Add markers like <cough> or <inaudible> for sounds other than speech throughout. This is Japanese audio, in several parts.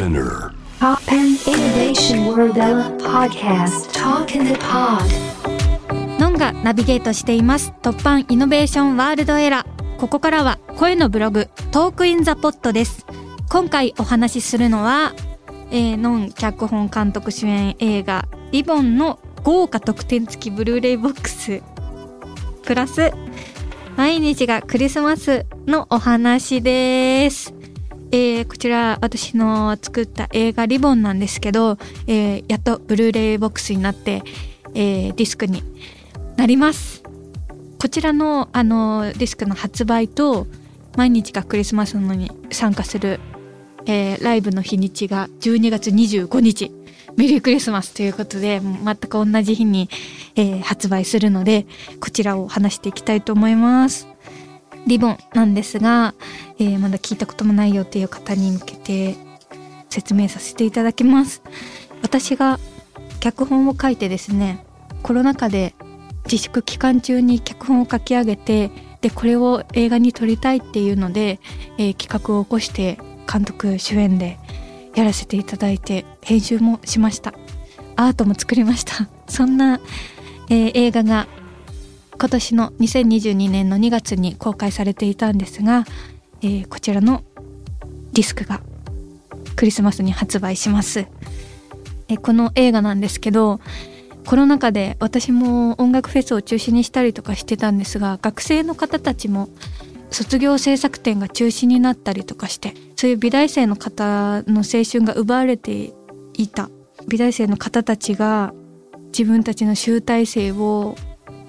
SPINEAR. Toppan Innovation World Podcast. Talk in the Pod. のんがナビゲートしています。凸版 Innovation World Era。ここからは声のブログ Talk in the Pod です。今回お話しするのは、えー、のん脚本監督主演映画リボンの豪華特典付きブルーレイボックス。プラス毎日がクリスマスのお話ですえー、こちら私の作った映画リボンなんですけど、えー、やっとブルーレイボックスになって、えー、ディスクになります。こちらのあのディスクの発売と毎日がクリスマスのに参加する、えー、ライブの日にちが12月25日メリークリスマスということで全く同じ日に、えー、発売するのでこちらを話していきたいと思います。リボンなんですが、えー、まだ聞いたこともないよっていう方に向けて説明させていただきます。私が脚本を書いてですねコロナ禍で自粛期間中に脚本を書き上げてでこれを映画に撮りたいっていうので、えー、企画を起こして監督主演でやらせていただいて編集もしました。アートも作りました。そんな、えー、映画が今年の2022年の2月に公開されていたんですが、えー、こちらのディスクがクリスマスに発売します、えー、この映画なんですけどコロナ禍で私も音楽フェスを中止にしたりとかしてたんですが学生の方たちも卒業制作展が中止になったりとかしてそういう美大生の方の青春が奪われていた美大生の方たちが自分たちの集大成を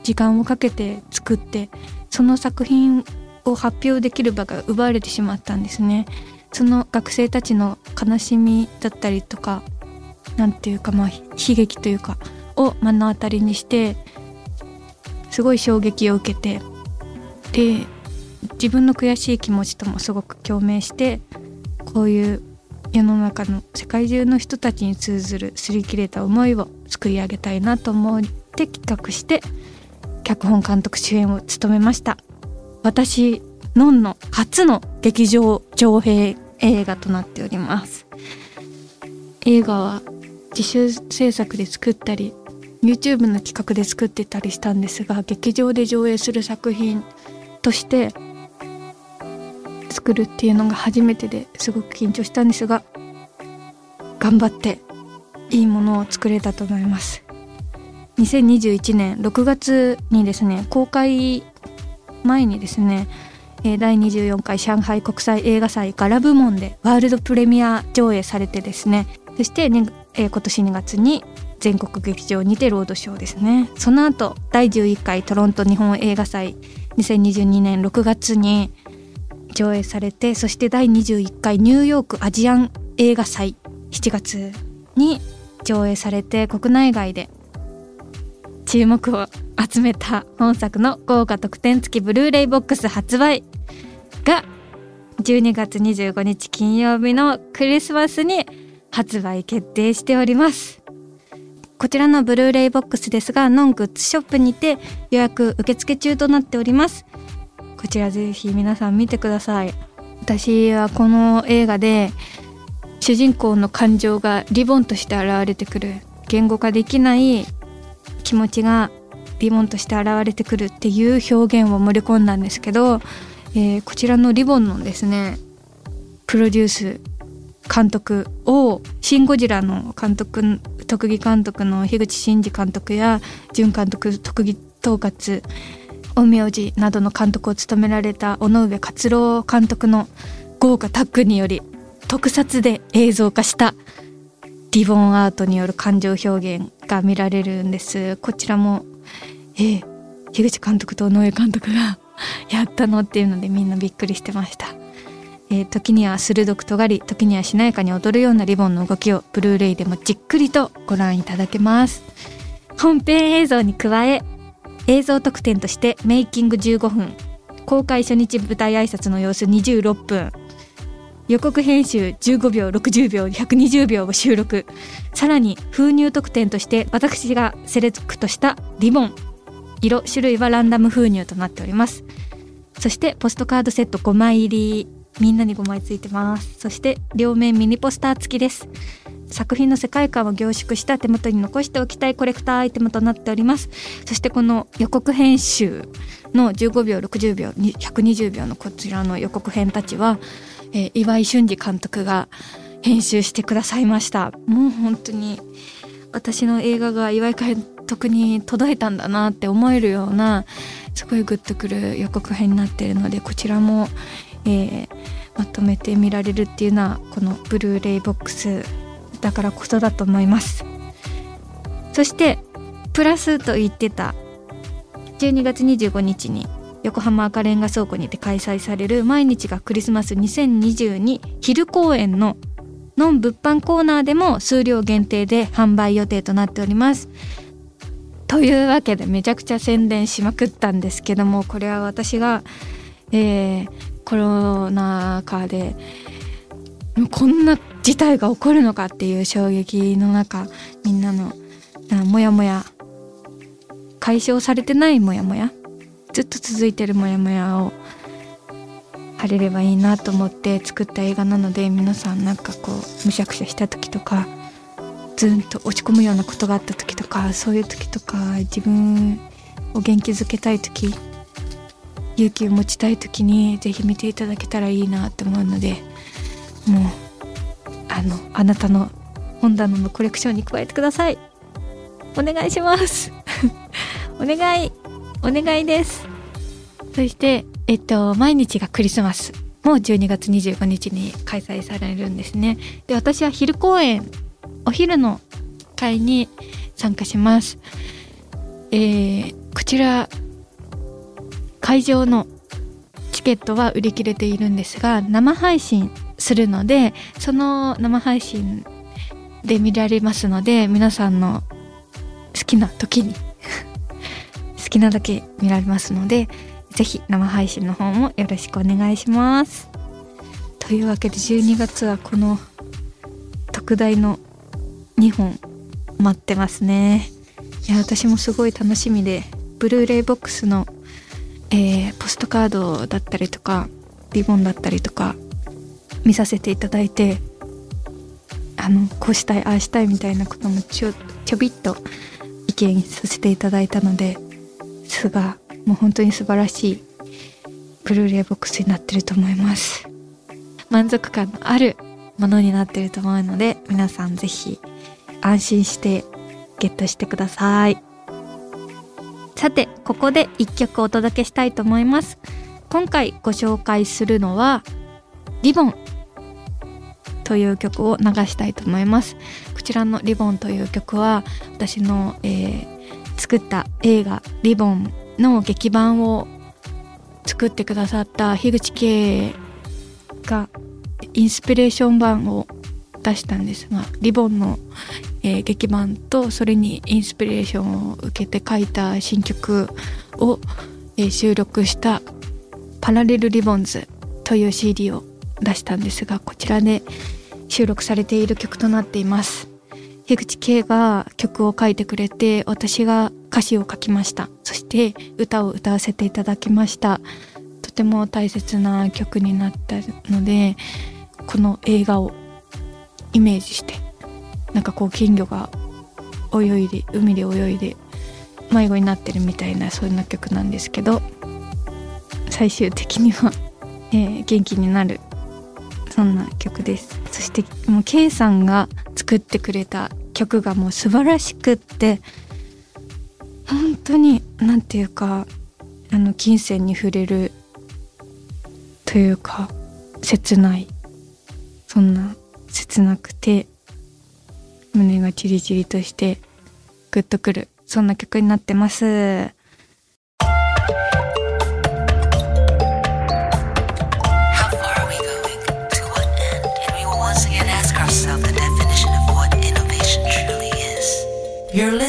時間をかけて作ってその作品を発表できる場が奪われてしまったんですね。その学生たちの悲しみだったりとか何ていうかまあ悲劇というかを目の当たりにしてすごい衝撃を受けてで自分の悔しい気持ちともすごく共鳴してこういう世の中の世界中の人たちに通ずる擦り切れた思いを作り上げたいなと思って企画して脚本監督主演を務めました。私のんの初の劇場上映映画となっております。映画は自主制作で作ったり YouTube の企画で作ってたりしたんですが劇場で上映する作品として作るっていうのが初めてですごく緊張したんですが頑張っていいものを作れたと思います。2021年6月にですね公開前にですね第24回上海国際映画祭ガラ部門でワールドプレミア上映されてですねそして、ね、今年2月に全国劇場にてロードショーですね。その後第11回トロント日本映画祭2022年6月に上映されてそして第21回ニューヨークアジアン映画祭7月に上映されて国内外で注目を集めた本作の豪華特典付きブルーレイボックス発売が12月25日金曜日のクリスマスに発売決定しております。こちらのブルーレイボックスですがノングッズショップにて予約受付中となっております。こちらぜひ皆さん見てください。私はこの映画で主人公の感情がリボンとして現れてくる。言語化できない気持ちがリボンとして現れてくるっていう表現を盛り込んだんですけど、えー、こちらのリボンのですねプロデュース監督を「シン・ゴジラ」の監督特技監督の樋口真嗣監督や準監督特技統括陰陽師などの監督を務められた尾上勝郎監督の豪華タッグにより特撮で映像化したリボンアートによる感情表現。が見られるんです。こちらもえー、樋口監督と尾上監督が <laughs> やったのっていうのでみんなびっくりしてました、えー、時には鋭く尖り時にはしなやかに踊るようなリボンの動きをブルーレイでもじっくりとご覧いただけます。本編映像に加え映像特典としてメイキング15分公開初日舞台挨拶の様子26分。予告編集15秒60秒120秒を収録。さらに封入特典として私がセレクトしたリボン。色種類はランダム封入となっております。そしてポストカードセット5枚入りみんなに5枚ついてます。そして両面ミニポスター付きです。作品の世界観を凝縮した手元に残しておきたいコレクターアイテムとなっております。そしてこの予告編集の15秒60秒120秒のこちらの予告編たちは、えー、岩井俊二監督が編集してくださいました。もう本当に私の映画が岩井監督に届いたんだなって思えるようなすごいグッとくる予告編になってるのでこちらも、えー、まとめて見られるっていうのはこのブルーレイボックスだからこそだと思います。そしてプラスと言ってた12月25日に横浜赤レンガ倉庫にて開催される毎日がクリスマス2022昼公演のノン物販コーナーでも数量限定で販売予定となっております。というわけでめちゃくちゃ宣伝しまくったんですけどもこれは私が、えー、コロナ禍でこんな事態が起こるのかっていう衝撃の中みんなのモヤモヤ解消されてないモヤモヤずっと続いてるモヤモヤを晴れればいいなと思って作った映画なので皆さんなんかこうむしゃくしゃした時とかズンと落ち込むようなことがあった時とかそういう時とか自分を元気づけたい時勇気を持ちたい時に是非見ていただけたらいいなって思うのでもうあのあなたの本棚のコレクションに加えてください。お願いします。<laughs> お願い。お願いです。そしてえっと毎日がクリスマス。も12月25日に開催されるんですね。で私は昼公演お昼の会に参加します。えー、こちら会場のチケットは売り切れているんですが生配信するのでその生配信で見られますので皆さんの好きな時にきなだけ見られますので是非生配信の方もよろしくお願いします。というわけで12月はこの特大の2本待ってますねいや私もすごい楽しみでブルーレイボックスの、えー、ポストカードだったりとかリボンだったりとか見させていただいてあのこうしたいああしたいみたいなこともちょちょびっと意見させていただいたのですがもう本当に素晴らしいブルーレイボックスになってると思います。満足感のあるものになってると思うので皆さん是非安心してゲットしてください。さてここで一曲お届けしたいと思います。今回ご紹介するのはリボンという曲を流したいと思います。こちらのリボンという曲は私の、えー、作った映画リボンの劇版を作ってくださった樋口圭がインスピレーション版を出したんですがリボンの、え、劇版とそれにインスピレーションを受けて書いた新曲を、え、収録した「パラレルリボンズ」という CD を出したんですがこちらで収録されている曲となっています。樋口圭が曲を書いてくれて私が歌詞を書きました。そして歌を歌わせていただきました。とても大切な曲になったのでこの映画をイメージしてなんかこう金魚が泳いで海で泳いで迷子になってるみたいなそんな曲なんですけど最終的には、えー、元気になるそんな曲です。そしてもう K さんが作ってくれた曲がもう素晴らしくって本当に何て言うかあの金銭に触れるというか切ないそんな切なくて胸がチリチリとしてグッとくるそんな曲になってます。